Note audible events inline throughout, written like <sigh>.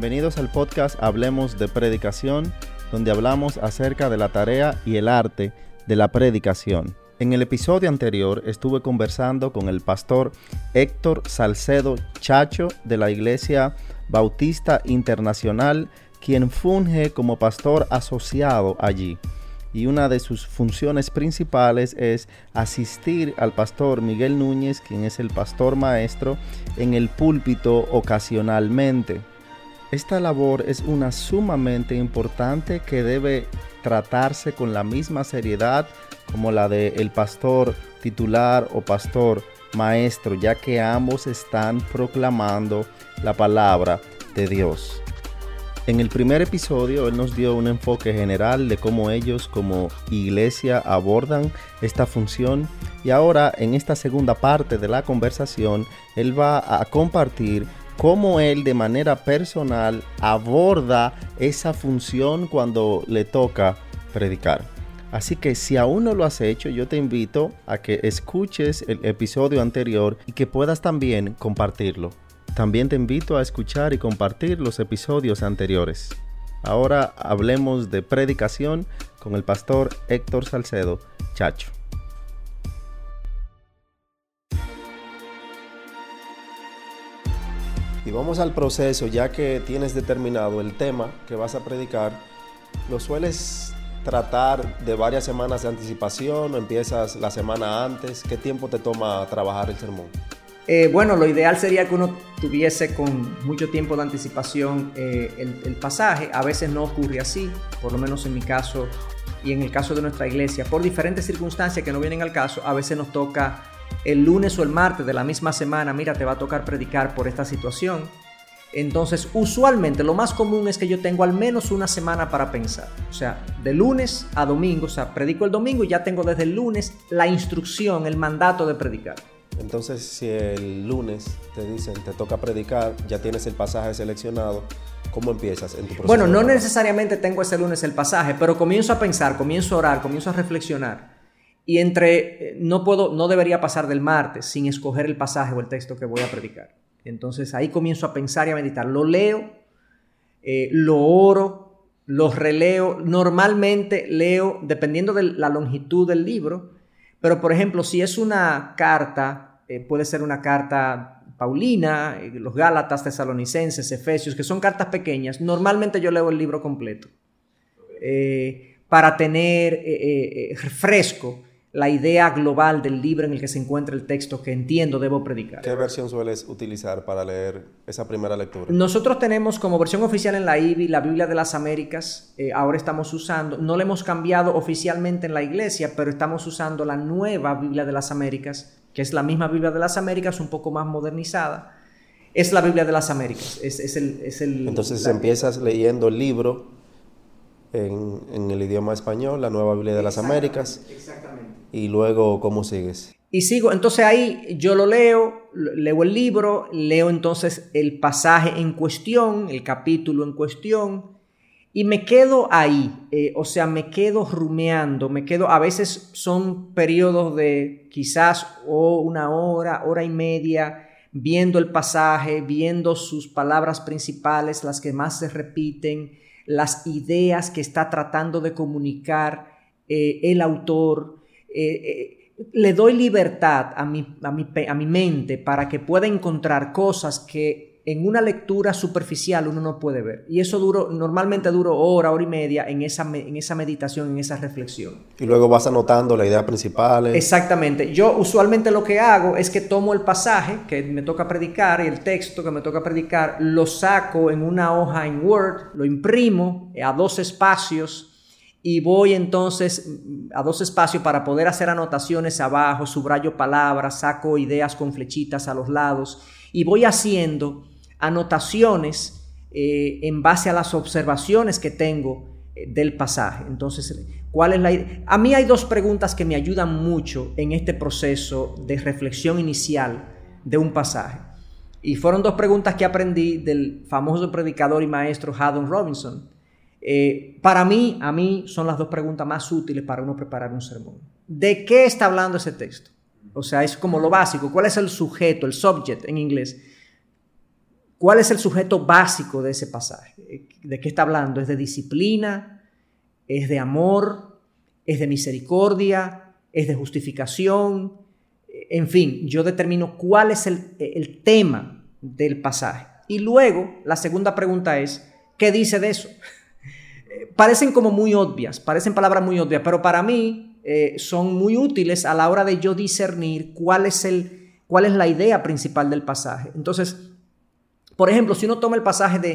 Bienvenidos al podcast Hablemos de Predicación, donde hablamos acerca de la tarea y el arte de la predicación. En el episodio anterior estuve conversando con el pastor Héctor Salcedo Chacho de la Iglesia Bautista Internacional, quien funge como pastor asociado allí y una de sus funciones principales es asistir al pastor Miguel Núñez, quien es el pastor maestro, en el púlpito ocasionalmente. Esta labor es una sumamente importante que debe tratarse con la misma seriedad como la de el pastor titular o pastor maestro, ya que ambos están proclamando la palabra de Dios. En el primer episodio él nos dio un enfoque general de cómo ellos como iglesia abordan esta función y ahora en esta segunda parte de la conversación él va a compartir cómo él de manera personal aborda esa función cuando le toca predicar. Así que si aún no lo has hecho, yo te invito a que escuches el episodio anterior y que puedas también compartirlo. También te invito a escuchar y compartir los episodios anteriores. Ahora hablemos de predicación con el pastor Héctor Salcedo Chacho. Y vamos al proceso, ya que tienes determinado el tema que vas a predicar, ¿lo sueles tratar de varias semanas de anticipación o empiezas la semana antes? ¿Qué tiempo te toma trabajar el sermón? Eh, bueno, lo ideal sería que uno tuviese con mucho tiempo de anticipación eh, el, pasaje. A veces no ocurre así, por lo menos en mi caso y en el caso de nuestra iglesia. Por diferentes circunstancias que no vienen al caso, a veces nos toca el lunes o el martes de la misma semana, mira, te va a tocar predicar por esta situación. Entonces, usualmente lo más común es que yo tengo al menos una semana para pensar. O sea, de lunes a domingo, o sea, predico el domingo y ya tengo desde el lunes la instrucción, el mandato de predicar. Entonces, si el lunes te dicen, te toca predicar, ya tienes el pasaje seleccionado, ¿cómo empiezas en tu proceso? Bueno, no necesariamente tengo ese lunes el pasaje, pero comienzo a pensar, comienzo a orar, comienzo a reflexionar. Y entre, eh, no puedo, no debería pasar del martes sin escoger el pasaje o el texto que voy a predicar. Entonces ahí comienzo a pensar y a meditar. Lo leo, eh, lo oro, lo releo. Normalmente leo, dependiendo de la longitud del libro, pero por ejemplo, si es una carta eh, puede ser una carta Paulina, los Gálatas, Tesalonicenses, Efesios, que son cartas pequeñas. Normalmente yo leo el libro completo para tener fresco la idea global del libro en el que se encuentra el texto que entiendo debo predicar. ¿Qué versión sueles utilizar para leer esa primera lectura? Nosotros tenemos como versión oficial en la IBI la Biblia de las Américas. ahora estamos usando, no la hemos cambiado oficialmente en la iglesia, pero estamos usando la nueva Biblia de las Américas que es la misma Biblia de las Américas, un poco más modernizada, es la Biblia de las Américas. Es, el, Entonces empiezas leyendo el libro en, el idioma español, la nueva Biblia de las Américas. Exactamente. Y luego, ¿cómo sigues? Y sigo, entonces ahí yo lo leo, leo el libro, leo entonces el pasaje en cuestión, el capítulo en cuestión, y me quedo ahí, eh, o sea, me quedo rumeando, me quedo, a veces son periodos de quizás o una hora, hora y media, viendo el pasaje, viendo sus palabras principales, las que más se repiten, las ideas que está tratando de comunicar eh, el autor. Eh, le doy libertad a mi, a, mi, a mi mente para que pueda encontrar cosas que en una lectura superficial uno no puede ver. Y eso duro, normalmente duro hora, hora y media en esa, en esa meditación, en esa reflexión. Y luego vas anotando la idea principal. Exactamente. Yo usualmente lo que hago es que tomo el pasaje que me toca predicar y el texto que me toca predicar, lo saco en una hoja en Word, lo imprimo a dos espacios y voy entonces a dos espacios para poder hacer anotaciones abajo, subrayo palabras, saco ideas con flechitas a los lados y voy haciendo anotaciones eh, en base a las observaciones que tengo eh, del pasaje. Entonces, ¿cuál es la A mí hay dos preguntas que me ayudan mucho en este proceso de reflexión inicial de un pasaje. Y fueron dos preguntas que aprendí del famoso predicador y maestro Haddon Robinson. Eh, para mí, a mí son las dos preguntas más útiles para uno preparar un sermón. ¿De qué está hablando ese texto? O sea, es como lo básico. ¿Cuál es el sujeto, el subject en inglés? ¿Cuál es el sujeto básico de ese pasaje? ¿De qué está hablando? ¿Es de disciplina? ¿Es de amor? ¿Es de misericordia? ¿Es de justificación? En fin, yo determino cuál es el, el tema del pasaje. Y luego, la segunda pregunta es, ¿qué dice de eso? Parecen como muy obvias, parecen palabras muy obvias, pero para mí eh, son muy útiles a la hora de yo discernir cuál es, el, cuál es la idea principal del pasaje. Entonces, por ejemplo, si uno toma el pasaje de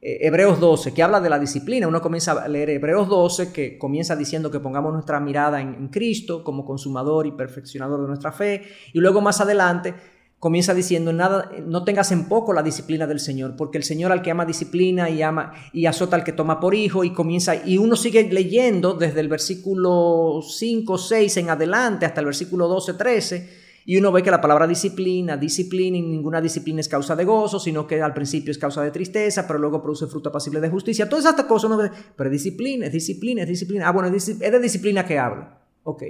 eh, Hebreos 12, que habla de la disciplina, uno comienza a leer Hebreos 12, que comienza diciendo que pongamos nuestra mirada en Cristo como consumador y perfeccionador de nuestra fe, y luego más adelante comienza diciendo, nada, no tengas en poco la disciplina del Señor, porque el Señor al que ama disciplina y ama y azota al que toma por hijo y comienza y uno sigue leyendo desde el versículo 5, 6 en adelante hasta el versículo 12, 13 y uno ve que la palabra disciplina, disciplina y ninguna disciplina es causa de gozo, sino que al principio es causa de tristeza, pero luego produce fruto pasible de justicia. Todas estas cosas uno ve, pero disciplina, es disciplina, es disciplina. Ah, bueno, es de disciplina que habla. Ok.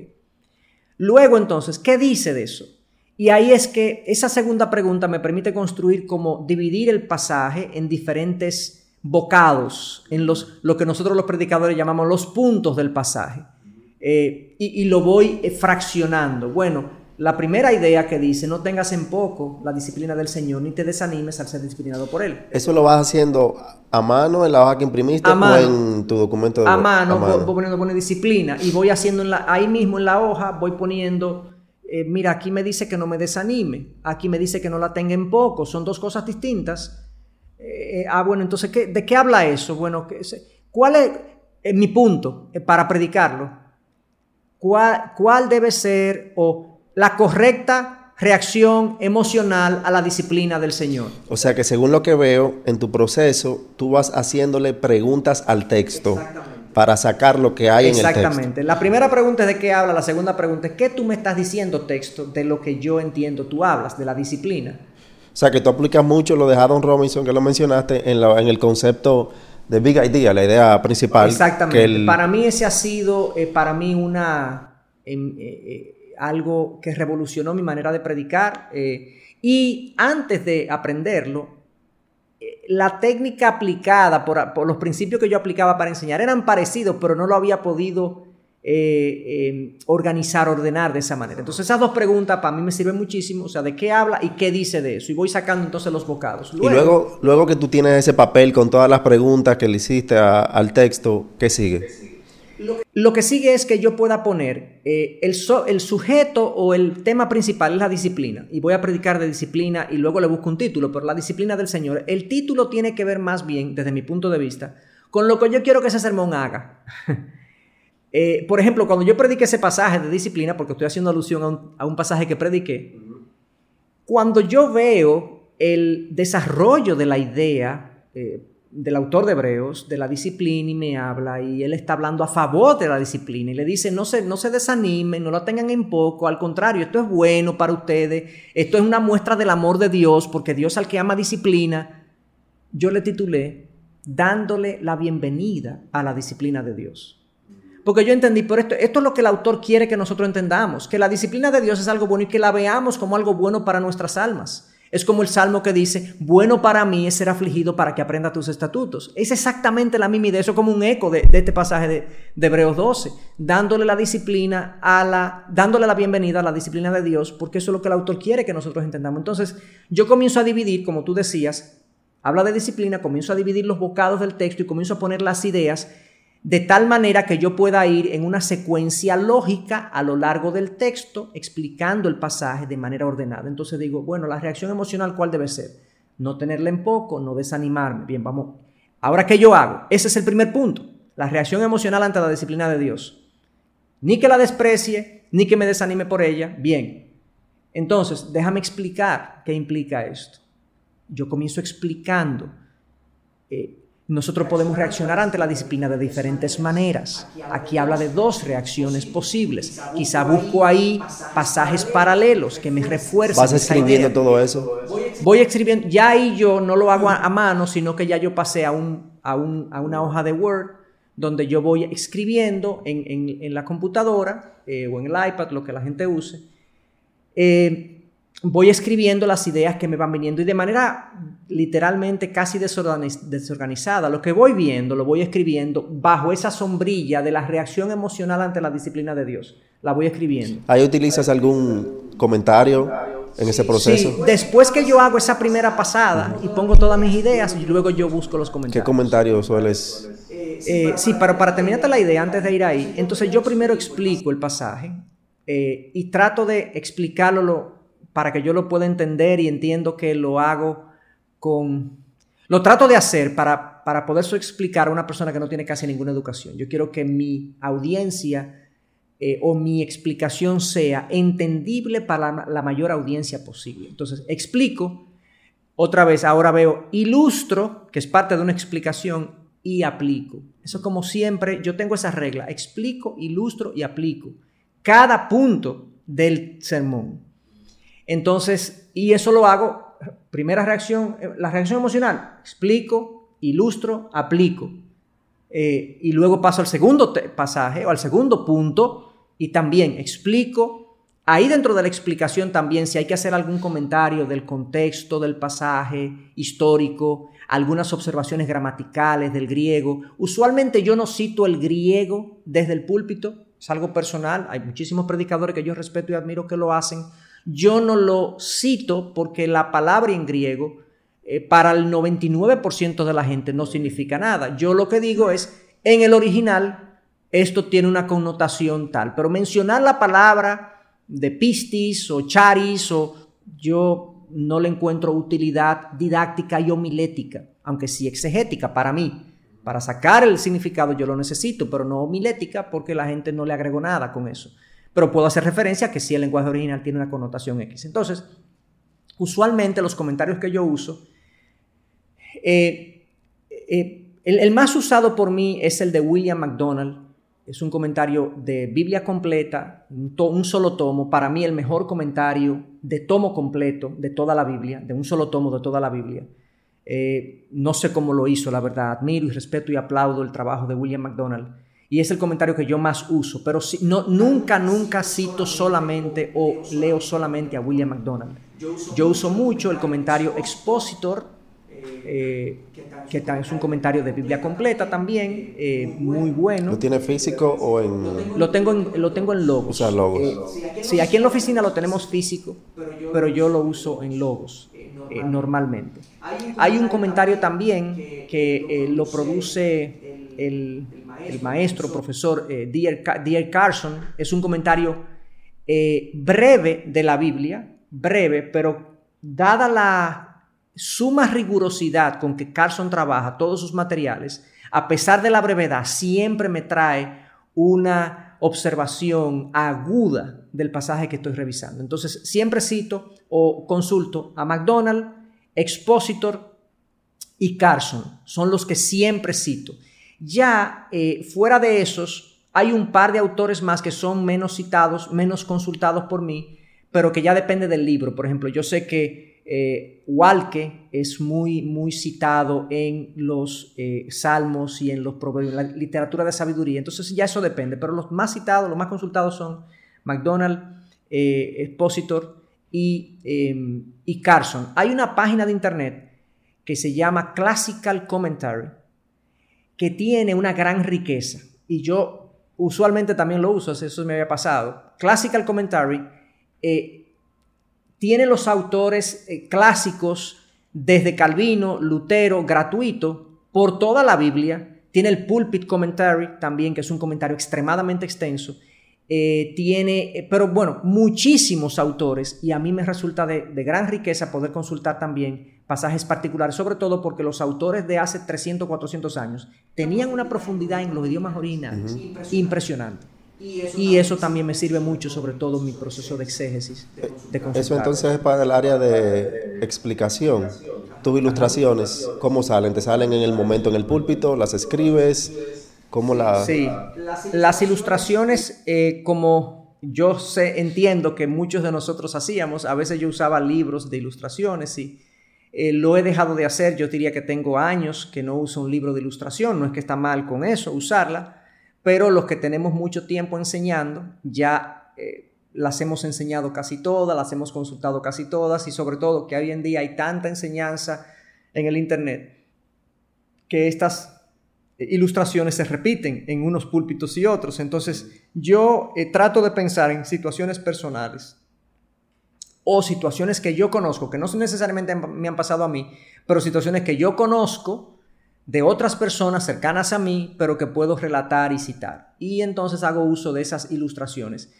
Luego entonces, ¿qué dice de eso? Y ahí es que esa segunda pregunta me permite construir como dividir el pasaje en diferentes bocados, en los, lo que nosotros los predicadores llamamos los puntos del pasaje. Eh, y, lo voy eh, fraccionando. Bueno, la primera idea que dice, no tengas en poco la disciplina del Señor, ni te desanimes al ser disciplinado por Él. ¿Eso lo vas haciendo a mano en la hoja que imprimiste o en tu documento? De, a mano, a mano. Voy, poniendo, disciplina y voy haciendo en la, ahí mismo en la hoja, voy poniendo eh, mira, aquí me dice que no me desanime, aquí me dice que no la tenga en poco, son dos cosas distintas. Eh, ah, bueno, entonces, ¿de qué habla eso? Bueno, ¿cuál es eh, mi punto para predicarlo? ¿Cuál, ¿Cuál debe ser o la correcta reacción emocional a la disciplina del Señor? O sea que según lo que veo en tu proceso, tú vas haciéndole preguntas al texto. Para sacar lo que hay en el texto. Exactamente. La primera pregunta es de qué habla, la segunda pregunta es qué tú me estás diciendo texto de lo que yo entiendo tú hablas, de la disciplina. O sea, que tú aplicas mucho lo de Haddon Robinson, que lo mencionaste, en, el concepto de Big Idea, la idea principal. Exactamente. Para mí ese ha sido, eh, para mí, una... Em, eh, eh, algo que revolucionó mi manera de predicar. y antes de aprenderlo, la técnica aplicada por, los principios que yo aplicaba para enseñar eran parecidos, pero no lo había podido eh, eh, organizar, ordenar de esa manera. Entonces esas dos preguntas para mí me sirven muchísimo, o sea, de qué habla y qué dice de eso. Y voy sacando entonces los bocados. y luego, luego que tú tienes ese papel con todas las preguntas que le hiciste al texto, ¿qué sigue? Lo que sigue es que yo pueda poner eh, el, sujeto o el tema principal es la disciplina. Y voy a predicar de disciplina y luego le busco un título, pero la disciplina del Señor. El título tiene que ver más bien, desde mi punto de vista, con lo que yo quiero que ese sermón haga. <laughs> Eh, por ejemplo, cuando yo prediqué ese pasaje de disciplina, porque estoy haciendo alusión a un, pasaje que prediqué, cuando yo veo el desarrollo de la idea, eh, del autor de Hebreos, de la disciplina, y me habla, y él está hablando a favor de la disciplina, y le dice, no se, no se desanimen, no la tengan en poco, al contrario, esto es bueno para ustedes, esto es una muestra del amor de Dios, porque Dios al que ama disciplina, yo le titulé, dándole la bienvenida a la disciplina de Dios. Porque yo entendí, por esto, esto es lo que el autor quiere que nosotros entendamos, que la disciplina de Dios es algo bueno y que la veamos como algo bueno para nuestras almas. Es como el salmo que dice, bueno para mí es ser afligido para que aprenda tus estatutos. Es exactamente la misma idea, eso como un eco de, este pasaje de, de, Hebreos 12, dándole la disciplina a la, dándole la bienvenida a la disciplina de Dios, porque eso es lo que el autor quiere que nosotros entendamos. Entonces, yo comienzo a dividir, como tú decías, habla de disciplina, comienzo a dividir los bocados del texto y comienzo a poner las ideas de tal manera que yo pueda ir en una secuencia lógica a lo largo del texto explicando el pasaje de manera ordenada. Entonces digo, bueno, la reacción emocional, ¿cuál debe ser? No tenerla en poco, no desanimarme. Bien, vamos. Ahora, ¿qué yo hago? Ese es el primer punto. La reacción emocional ante la disciplina de Dios. Ni que la desprecie, ni que me desanime por ella. Bien. Entonces, déjame explicar qué implica esto. Yo comienzo explicando eh, nosotros podemos reaccionar ante la disciplina de diferentes maneras. Aquí habla de dos reacciones posibles. Quizá busco ahí pasajes paralelos que me refuercen. ¿Vas escribiendo todo eso? Voy escribiendo. Ya ahí yo no lo hago a, mano, sino que ya yo pasé a, un, a, una hoja de Word donde yo voy escribiendo en, la computadora eh, o en el iPad, lo que la gente use. Eh, voy escribiendo las ideas que me van viniendo y de manera literalmente casi desorganizada. Lo que voy viendo lo voy escribiendo bajo esa sombrilla de la reacción emocional ante la disciplina de Dios. La voy escribiendo. ¿Ahí utilizas algún comentario en ese proceso? Sí, después que yo hago esa primera pasada y pongo todas mis ideas, y luego yo busco los comentarios. ¿Qué comentarios sueles...? Eh, sí, pero para terminarte la idea, antes de ir ahí, entonces yo primero explico el pasaje eh, y trato de explicarlo para que yo lo pueda entender y entiendo que lo hago con... Lo trato de hacer para, para poder explicar a una persona que no tiene casi ninguna educación. Yo quiero que mi audiencia eh, o mi explicación sea entendible para la, mayor audiencia posible. Entonces, explico, otra vez, ahora veo, ilustro, que es parte de una explicación, y aplico. Eso como siempre, yo tengo esa regla, explico, ilustro y aplico cada punto del sermón. Entonces, y eso lo hago, primera reacción, eh, la reacción emocional, explico, ilustro, aplico. Eh, y luego paso al segundo pasaje o al segundo punto y también explico. Ahí dentro de la explicación también si hay que hacer algún comentario del contexto del pasaje histórico, algunas observaciones gramaticales del griego. Usualmente yo no cito el griego desde el púlpito, es algo personal, hay muchísimos predicadores que yo respeto y admiro que lo hacen, yo no lo cito porque la palabra en griego eh, para el 99% de la gente no significa nada. Yo lo que digo es, en el original, esto tiene una connotación tal, pero mencionar la palabra de pistis o charis o yo no le encuentro utilidad didáctica y homilética, aunque sí exegética para mí. Para sacar el significado yo lo necesito, pero no homilética porque la gente no le agregó nada con eso pero puedo hacer referencia a que si el lenguaje original tiene una connotación X. Entonces, usualmente los comentarios que yo uso, eh, eh, el, más usado por mí es el de William MacDonald. Es un comentario de Biblia completa, un, solo tomo. Para mí el mejor comentario de tomo completo de toda la Biblia, de un solo tomo de toda la Biblia. Eh, no sé cómo lo hizo, la verdad. Admiro y respeto y aplaudo el trabajo de William MacDonald y es el comentario que yo más uso, pero no, nunca, nunca cito solamente o leo solamente a William McDonald. Yo uso mucho el comentario expositor, eh, que es un comentario de Biblia completa también, eh, muy bueno. ¿Lo tiene físico o en...? Lo tengo en, lo tengo en logos. O sea, logos. Eh, sí, aquí en la oficina lo tenemos físico, pero yo lo uso en logos normalmente. Hay un comentario también que lo produce el el maestro, profesor eh, D.R. Carson, es un comentario eh, breve de la Biblia, breve, pero dada la suma rigurosidad con que Carson trabaja todos sus materiales, a pesar de la brevedad, siempre me trae una observación aguda del pasaje que estoy revisando. Entonces, siempre cito o consulto a MacDonald, Expositor y Carson. Son los que siempre cito. Ya eh, fuera de esos, hay un par de autores más que son menos citados, menos consultados por mí, pero que ya depende del libro. Por ejemplo, yo sé que eh, Walke es muy, muy citado en los eh, salmos y en los proverbios, la literatura de sabiduría. Entonces ya eso depende, pero los más citados, los más consultados son MacDonald, Expositor em, y Carson. Hay una página de internet que se llama Classical Commentary que tiene una gran riqueza. Y yo usualmente también lo uso, eso me había pasado. Classical Commentary eh, tiene los autores eh, clásicos desde Calvino, Lutero, gratuito, por toda la Biblia. Tiene el Pulpit Commentary también, que es un comentario extremadamente extenso. Eh, tiene, pero bueno, muchísimos autores y a mí me resulta de, de gran riqueza poder consultar también pasajes particulares, sobre todo porque los autores de hace 300, 400 años tenían una profundidad en los idiomas originales impresionante. Y eso, también me sirve mucho, sobre todo en mi proceso de exégesis. De, eso entonces es para el área de explicación. Tus ilustraciones, ¿cómo salen? ¿Te salen en el momento en el púlpito? ¿Las escribes? ¿Cómo la...? Sí, las ilustraciones, eh, como yo sé, entiendo que muchos de nosotros hacíamos, a veces yo usaba libros de ilustraciones y eh, lo he dejado de hacer, yo diría que tengo años que no uso un libro de ilustración, no es que está mal con eso, usarla, pero los que tenemos mucho tiempo enseñando, ya eh, las hemos enseñado casi todas, las hemos consultado casi todas y sobre todo que hoy en día hay tanta enseñanza en el Internet que estas ilustraciones se repiten en unos púlpitos y otros. Entonces yo eh, trato de pensar en situaciones personales o situaciones que yo conozco, que no necesariamente me han pasado a mí, pero situaciones que yo conozco de otras personas cercanas a mí, pero que puedo relatar y citar. Y entonces hago uso de esas ilustraciones.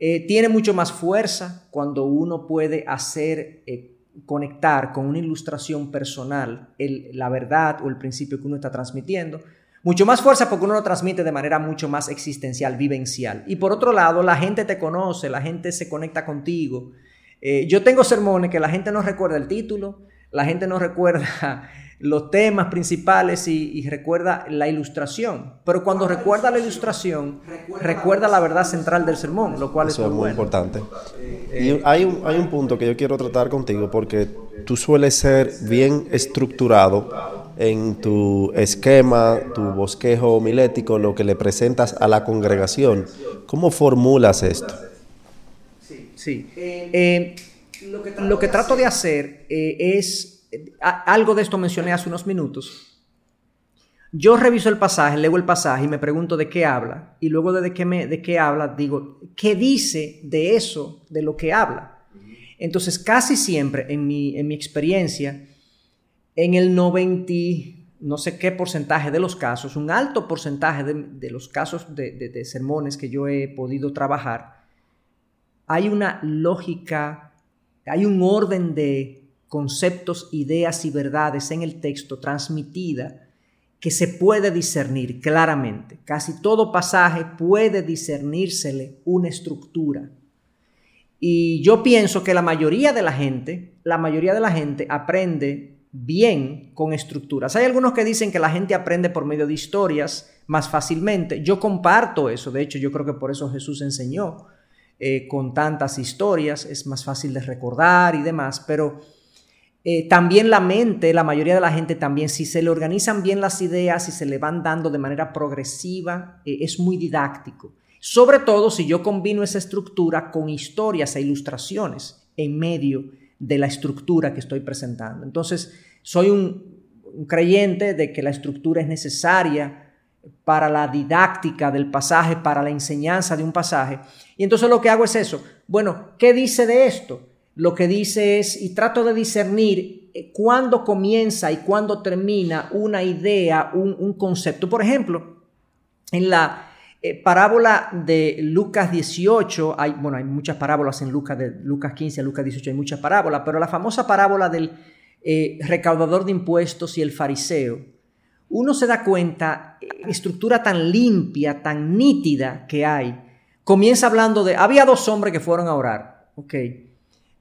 Eh, tiene mucho más fuerza cuando uno puede hacer, eh, conectar con una ilustración personal la verdad o el principio que uno está transmitiendo. Mucho más fuerza porque uno lo transmite de manera mucho más existencial, vivencial. Y por otro lado, la gente te conoce, la gente se conecta contigo. Eh, yo tengo sermones que la gente no recuerda el título, la gente no recuerda <laughs> los temas principales y, recuerda la ilustración. Pero cuando recuerda la ilustración, recuerda la verdad central del sermón, lo cual es muy, importante. Y hay un, hay un punto que yo quiero tratar contigo porque tú sueles ser bien estructurado en tu esquema, tu bosquejo homilético, lo que le presentas a la congregación. ¿Cómo formulas esto? Sí, eh, lo, que trato de hacer eh, es algo de esto mencioné hace unos minutos. Yo reviso el pasaje, leo el pasaje y me pregunto de qué habla. Y luego de qué, me, de qué habla, digo, ¿qué dice de eso, de lo que habla? Entonces, casi siempre en mi, en mi experiencia, en el 90, no sé qué porcentaje de los casos, un alto porcentaje de, los casos de, de sermones que yo he podido trabajar, hay una lógica, hay un orden de conceptos, ideas y verdades en el texto transmitida que se puede discernir claramente. Casi todo pasaje puede discernírsele una estructura. Y yo pienso que la mayoría de la gente, la mayoría de la gente aprende bien con estructuras. Hay algunos que dicen que la gente aprende por medio de historias más fácilmente. Yo comparto eso. De hecho, yo creo que por eso Jesús enseñó eh, con tantas historias. Es más fácil de recordar y demás. Pero eh, también la mente, la mayoría de la gente también, si se le organizan bien las ideas y se le van dando de manera progresiva, eh, es muy didáctico. Sobre todo si yo combino esa estructura con historias e ilustraciones en medio de la estructura que estoy presentando. Entonces, soy un, creyente de que la estructura es necesaria para la didáctica del pasaje, para la enseñanza de un pasaje. Y entonces lo que hago es eso. Bueno, ¿qué dice de esto? lo que dice es, y trato de discernir eh, cuándo comienza y cuándo termina una idea, un, concepto. Por ejemplo, en la eh, parábola de Lucas 18, hay, bueno, hay muchas parábolas en Lucas, de Lucas 15 a Lucas 18, hay muchas parábolas, pero la famosa parábola del eh, recaudador de impuestos y el fariseo, uno se da cuenta, estructura tan limpia, tan nítida que hay. Comienza hablando de, había dos hombres que fueron a orar, ok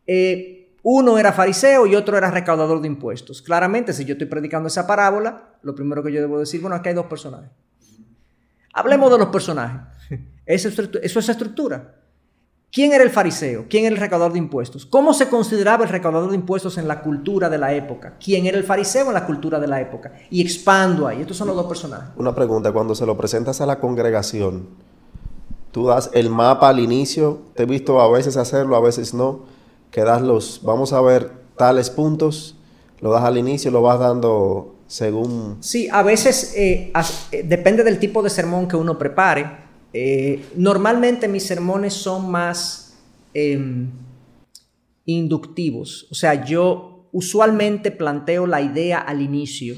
eh, uno era fariseo y otro era recaudador de impuestos. Claramente, si yo estoy predicando esa parábola, lo primero que yo debo decir, bueno, aquí hay dos personajes. Hablemos de los personajes. Eso es estructura. ¿Quién era el fariseo? ¿Quién era el recaudador de impuestos? ¿Cómo se consideraba el recaudador de impuestos en la cultura de la época? ¿Quién era el fariseo en la cultura de la época? Y expando ahí. Estos son los dos personajes. Una pregunta, cuando se lo presentas a la congregación, tú das el mapa al inicio, te he visto a veces hacerlo, a veces no que das los, vamos a ver tales puntos, lo das al inicio, lo vas dando según... Sí, a veces eh, eh, depende del tipo de sermón que uno prepare. Eh, normalmente mis sermones son más em, inductivos, o sea, yo usualmente planteo la idea al inicio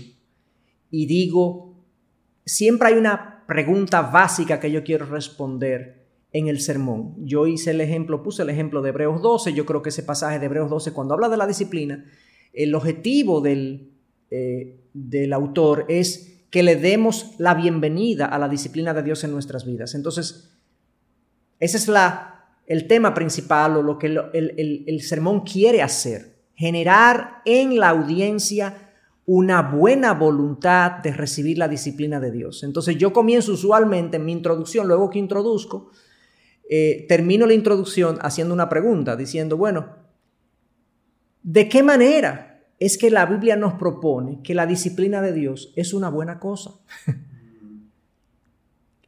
y digo, siempre hay una pregunta básica que yo quiero responder en el sermón. Yo hice el ejemplo, puse el ejemplo de Hebreos 12, yo creo que ese pasaje de Hebreos 12, cuando habla de la disciplina, el objetivo del, del autor es que le demos la bienvenida a la disciplina de Dios en nuestras vidas. Entonces, ese es la, el tema principal o lo que el, el sermón quiere hacer, generar en la audiencia una buena voluntad de recibir la disciplina de Dios. Entonces yo comienzo usualmente en mi introducción, luego que introduzco, eh, termino la introducción haciendo una pregunta, diciendo, bueno, ¿de qué manera es que la Biblia nos propone que la disciplina de Dios es una buena cosa? <laughs>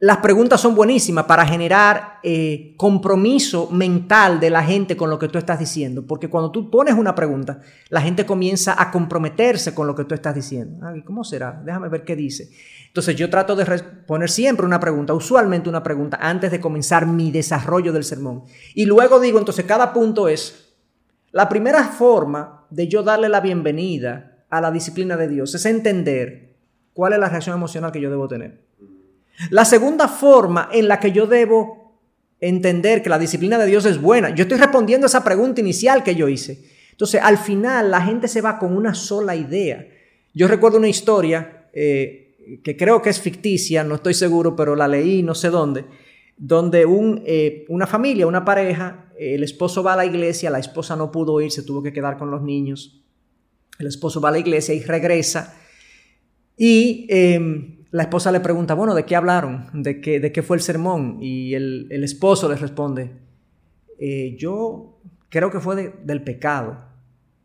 las preguntas son buenísimas para generar eh, compromiso mental de la gente con lo que tú estás diciendo, porque cuando tú pones una pregunta, la gente comienza a comprometerse con lo que tú estás diciendo. ¿Cómo será? Déjame ver qué dice. Entonces yo trato de poner siempre una pregunta, usualmente una pregunta, antes de comenzar mi desarrollo del sermón. Y luego digo, entonces cada punto es, la primera forma de yo darle la bienvenida a la disciplina de Dios es entender cuál es la reacción emocional que yo debo tener. La segunda forma en la que yo debo entender que la disciplina de Dios es buena, yo estoy respondiendo a esa pregunta inicial que yo hice. Entonces, al final, la gente se va con una sola idea. Yo recuerdo una historia eh, que creo que es ficticia, no estoy seguro, pero la leí no sé dónde, donde un, eh, una familia, una pareja, el esposo va a la iglesia, la esposa no pudo ir, se tuvo que quedar con los niños. El esposo va a la iglesia y regresa. Y em, la esposa le pregunta, bueno, ¿de qué hablaron? ¿De qué, de qué fue el sermón? Y el, esposo le responde, eh, yo creo que fue del pecado.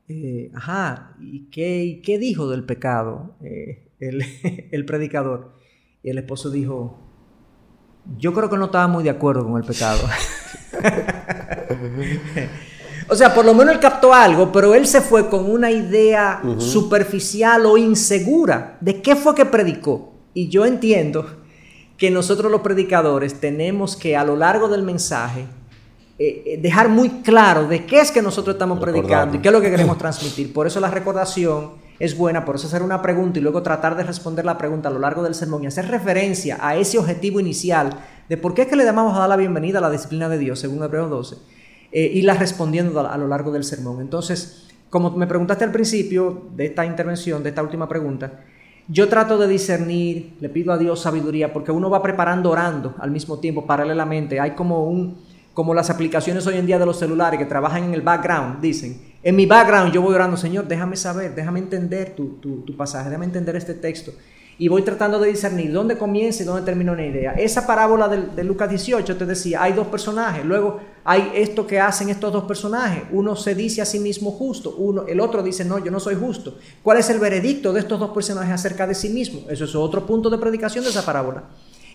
Eh, ajá, ¿y qué, qué, dijo del pecado eh, el, <laughs> el, predicador? Y el esposo dijo, yo creo que no estaba muy de acuerdo con el pecado. <laughs> <laughs> o sea, por lo menos él captó algo, pero él se fue con una idea superficial o insegura de qué fue que predicó. Y yo entiendo que nosotros los predicadores tenemos que a lo largo del mensaje eh, eh, dejar muy claro de qué es que nosotros estamos predicando y qué es lo que queremos <laughs> transmitir. Por eso la recordación es buena, por eso hacer una pregunta y luego tratar de responder la pregunta a lo largo del sermón y hacer referencia a ese objetivo inicial de por qué es que le damos a dar la bienvenida a la disciplina de Dios, según Hebreos 12, eh, la respondiendo a, a lo largo del sermón. Entonces, como me preguntaste al principio de esta intervención, de esta última pregunta, yo trato de discernir, le pido a Dios sabiduría, porque uno va preparando orando al mismo tiempo, paralelamente. Hay como un, como las aplicaciones hoy en día de los celulares que trabajan en el background, dicen, en mi background yo voy orando, Señor, déjame saber, déjame entender tu, tu, tu pasaje, déjame entender este texto y voy tratando de discernir dónde comienza y dónde termina una idea. Esa parábola de, Lucas 18 te decía, hay dos personajes, luego hay esto que hacen estos dos personajes, uno se dice a sí mismo justo, uno, el otro dice, no, yo no soy justo. ¿Cuál es el veredicto de estos dos personajes acerca de sí mismo? Eso es otro punto de predicación de esa parábola.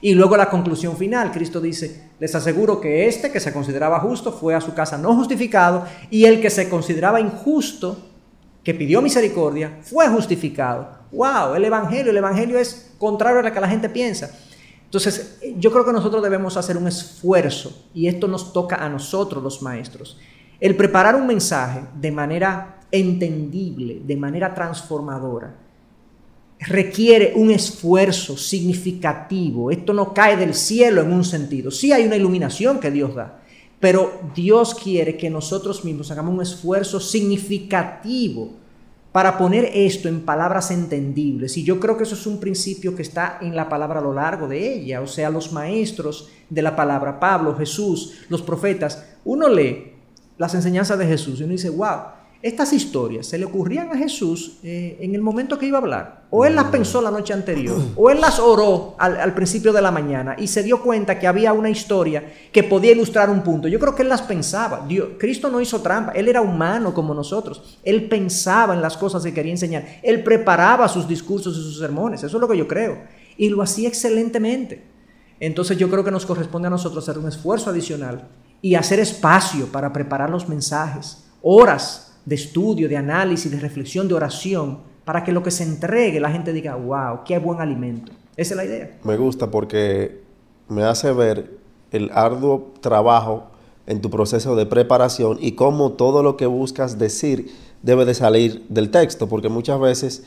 Y luego la conclusión final, Cristo dice, les aseguro que este que se consideraba justo fue a su casa no justificado y el que se consideraba injusto, que pidió misericordia, fue justificado wow, el Evangelio, el Evangelio es contrario a lo que la gente piensa. Entonces, yo creo que nosotros debemos hacer un esfuerzo, y esto nos toca a nosotros los maestros, el preparar un mensaje de manera entendible, de manera transformadora, requiere un esfuerzo significativo. Esto no cae del cielo en un sentido. Sí hay una iluminación que Dios da, pero Dios quiere que nosotros mismos hagamos un esfuerzo significativo para poner esto en palabras entendibles. Y yo creo que eso es un principio que está en la palabra a lo largo de ella. O sea, los maestros de la palabra, Pablo, Jesús, los profetas, uno lee las enseñanzas de Jesús y uno dice, wow, estas historias se le ocurrían a Jesús eh, en el momento que iba a hablar. O él las pensó la noche anterior, o él las oró al, principio de la mañana y se dio cuenta que había una historia que podía ilustrar un punto. Yo creo que él las pensaba. Cristo no hizo trampa, él era humano como nosotros. Él pensaba en las cosas que quería enseñar. Él preparaba sus discursos y sus sermones. Eso es lo que yo creo. Y lo hacía excelentemente. Entonces yo creo que nos corresponde a nosotros hacer un esfuerzo adicional y hacer espacio para preparar los mensajes. Horas de estudio, de análisis, de reflexión, de oración, para que lo que se entregue la gente diga, wow, qué buen alimento. Esa es la idea. Me gusta porque me hace ver el arduo trabajo en tu proceso de preparación y cómo todo lo que buscas decir debe de salir del texto, porque muchas veces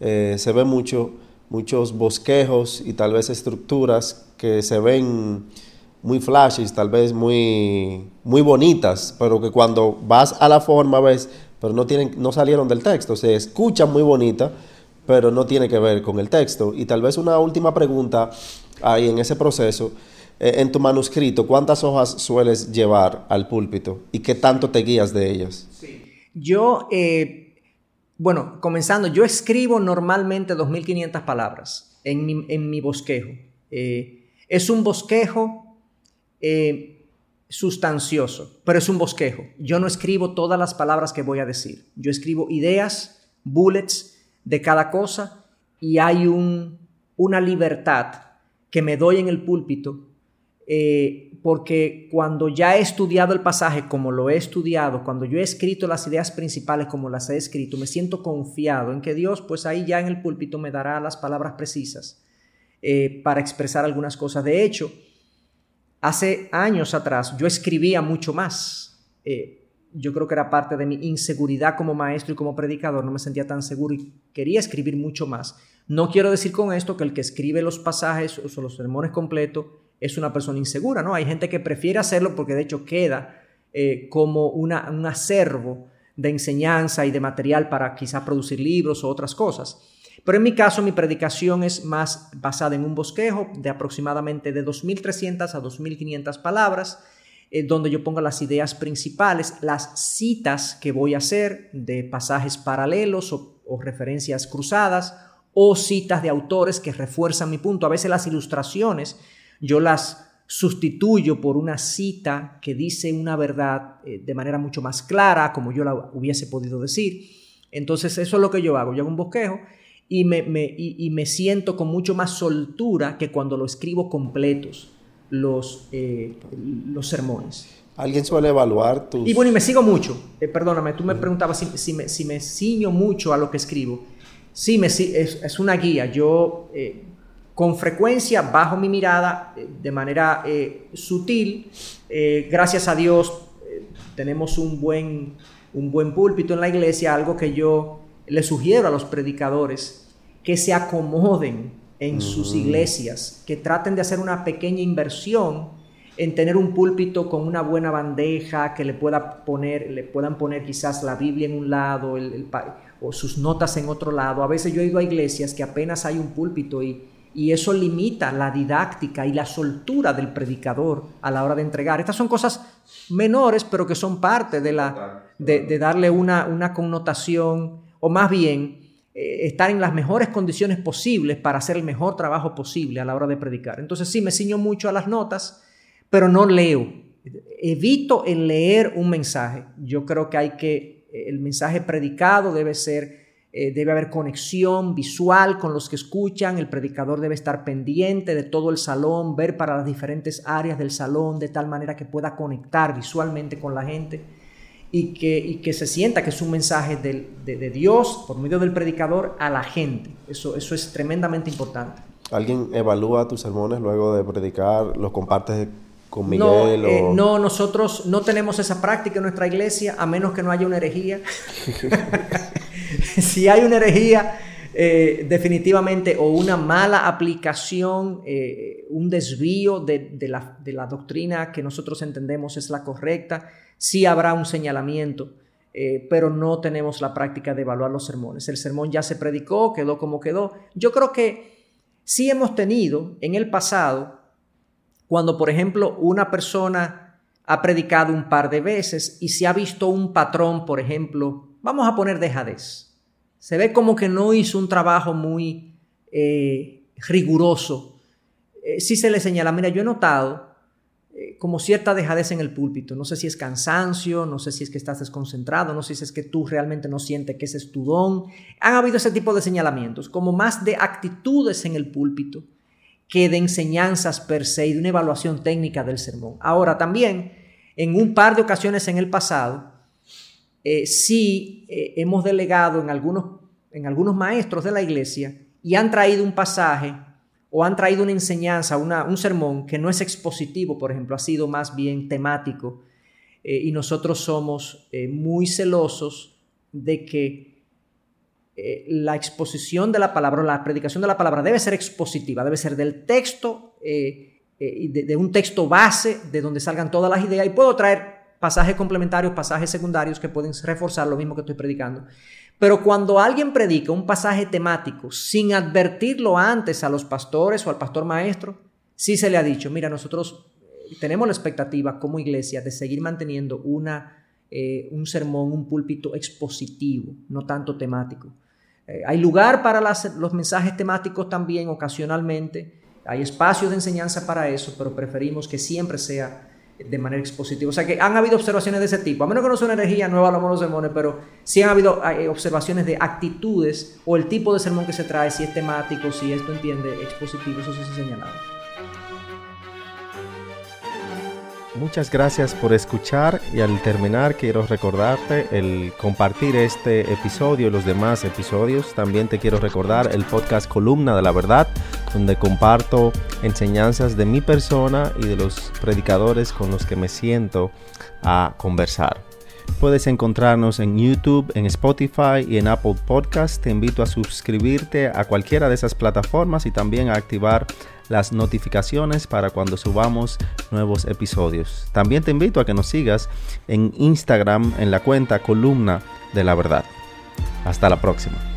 eh, se ven mucho, muchos bosquejos y tal vez estructuras que se ven muy flashes, tal vez muy, muy bonitas, pero que cuando vas a la forma ves, pero no, tienen, no salieron del texto, se escuchan muy bonita, pero no tiene que ver con el texto. Y tal vez una última pregunta ahí en ese proceso, eh, en tu manuscrito, ¿cuántas hojas sueles llevar al púlpito y qué tanto te guías de ellas? Sí. Yo, eh, bueno, comenzando, yo escribo normalmente 2.500 palabras en mi, en mi bosquejo. Eh, es un bosquejo eh, sustancioso, pero es un bosquejo. Yo no escribo todas las palabras que voy a decir. Yo escribo ideas, bullets de cada cosa y hay un, una libertad que me doy en el púlpito, eh, porque cuando ya he estudiado el pasaje como lo he estudiado, cuando yo he escrito las ideas principales como las he escrito, me siento confiado en que Dios, pues ahí ya en el púlpito me dará las palabras precisas eh, para expresar algunas cosas. De hecho, hace años atrás yo escribía mucho más. Eh, yo creo que era parte de mi inseguridad como maestro y como predicador, no me sentía tan seguro y quería escribir mucho más. No quiero decir con esto que el que escribe los pasajes o los sermones completos es una persona insegura, ¿no? Hay gente que prefiere hacerlo porque de hecho queda eh, como un acervo de enseñanza y de material para quizás producir libros o otras cosas. Pero en mi caso, mi predicación es más basada en un bosquejo de aproximadamente de 2.300 a 2.500 palabras, eh, donde yo pongo las ideas principales, las citas que voy a hacer de pasajes paralelos o, referencias cruzadas o citas de autores que refuerzan mi punto. A veces las ilustraciones yo las sustituyo por una cita que dice una verdad eh, de manera mucho más clara, como yo la hubiese podido decir. Entonces eso es lo que yo hago. Yo hago un bosquejo y me, y me siento con mucho más soltura que cuando lo escribo completos los, eh, los sermones. ¿Alguien suele evaluar tus...? Y bueno, y me sigo mucho. Eh, perdóname, tú me preguntabas si, si, me, si, me, ciño mucho a lo que escribo. Sí, me, es, es una guía. Yo eh, con frecuencia bajo mi mirada de manera sutil. gracias a Dios tenemos un buen, un buen púlpito en la iglesia, algo que yo le sugiero a los predicadores, que se acomoden en sus iglesias, que traten de hacer una pequeña inversión en tener un púlpito con una buena bandeja, que le, pueda poner, le puedan poner quizás la Biblia en un lado o sus notas en otro lado. A veces yo he ido a iglesias que apenas hay un púlpito y, y eso limita la didáctica y la soltura del predicador a la hora de entregar. Estas son cosas menores, pero que son parte de, la, de, darle una, una connotación, o más bien eh, estar en las mejores condiciones posibles para hacer el mejor trabajo posible a la hora de predicar. Entonces sí, me ciño mucho a las notas, pero no leo. Evito el leer un mensaje. Yo creo que hay que, el mensaje predicado debe ser, eh, debe haber conexión visual con los que escuchan, el predicador debe estar pendiente de todo el salón, ver para las diferentes áreas del salón de tal manera que pueda conectar visualmente con la gente y que, que se sienta que es un mensaje de, Dios por medio del predicador a la gente. Eso, eso es tremendamente importante. ¿Alguien evalúa tus sermones luego de predicar? ¿Los compartes con Miguel? No, eh, no, nosotros no tenemos esa práctica en nuestra iglesia, a menos que no haya una herejía. <laughs> si hay una herejía, eh, definitivamente, o una mala aplicación, eh, un desvío de, la, de la doctrina que nosotros entendemos es la correcta, sí habrá un señalamiento, eh, pero no tenemos la práctica de evaluar los sermones. El sermón ya se predicó, quedó como quedó. Yo creo que sí hemos tenido en el pasado, cuando por ejemplo una persona ha predicado un par de veces y se ha visto un patrón, por ejemplo, vamos a poner dejadez. Se ve como que no hizo un trabajo muy eh, riguroso. Eh, sí se le señala, mira, yo he notado eh, como cierta dejadez en el púlpito. No sé si es cansancio, no sé si es que estás desconcentrado, no sé si es que tú realmente no sientes que ese es tu don. Han habido ese tipo de señalamientos, como más de actitudes en el púlpito que de enseñanzas per se y de una evaluación técnica del sermón. Ahora también, en un par de ocasiones en el pasado, eh, sí eh, hemos delegado en algunos, en algunos maestros de la iglesia y han traído un pasaje o han traído una enseñanza, un sermón que no es expositivo, por ejemplo, ha sido más bien temático, eh, y nosotros somos eh, muy celosos de que la exposición de la palabra, la predicación de la palabra debe ser expositiva, debe ser del texto, de un texto base, de donde salgan todas las ideas, y puedo traer pasajes complementarios, pasajes secundarios que pueden reforzar lo mismo que estoy predicando. Pero cuando alguien predica un pasaje temático sin advertirlo antes a los pastores o al pastor maestro, sí se le ha dicho, mira, nosotros eh, tenemos la expectativa como iglesia de seguir manteniendo una, eh, un sermón, un púlpito expositivo, no tanto temático. Eh, hay lugar para los mensajes temáticos también ocasionalmente, hay espacios de enseñanza para eso, pero preferimos que siempre sea de manera expositiva. O sea que han habido observaciones de ese tipo. A menos que no sea una energía, no hablamos los sermones, pero sí han habido eh, observaciones de actitudes o el tipo de sermón que se trae, si es temático, si esto entiende expositivo, eso sí se ha Muchas gracias por escuchar y al terminar quiero recordarte el compartir este episodio y los demás episodios. También te quiero recordar el podcast Columna de la Verdad, donde comparto enseñanzas de mi persona y de los predicadores con los que me siento a conversar. Puedes encontrarnos en YouTube, en Spotify y en Apple Podcast. Te invito a suscribirte a cualquiera de esas plataformas y también a activar las notificaciones para cuando subamos nuevos episodios. También te invito a que nos sigas en Instagram en la cuenta columna de la verdad. Hasta la próxima.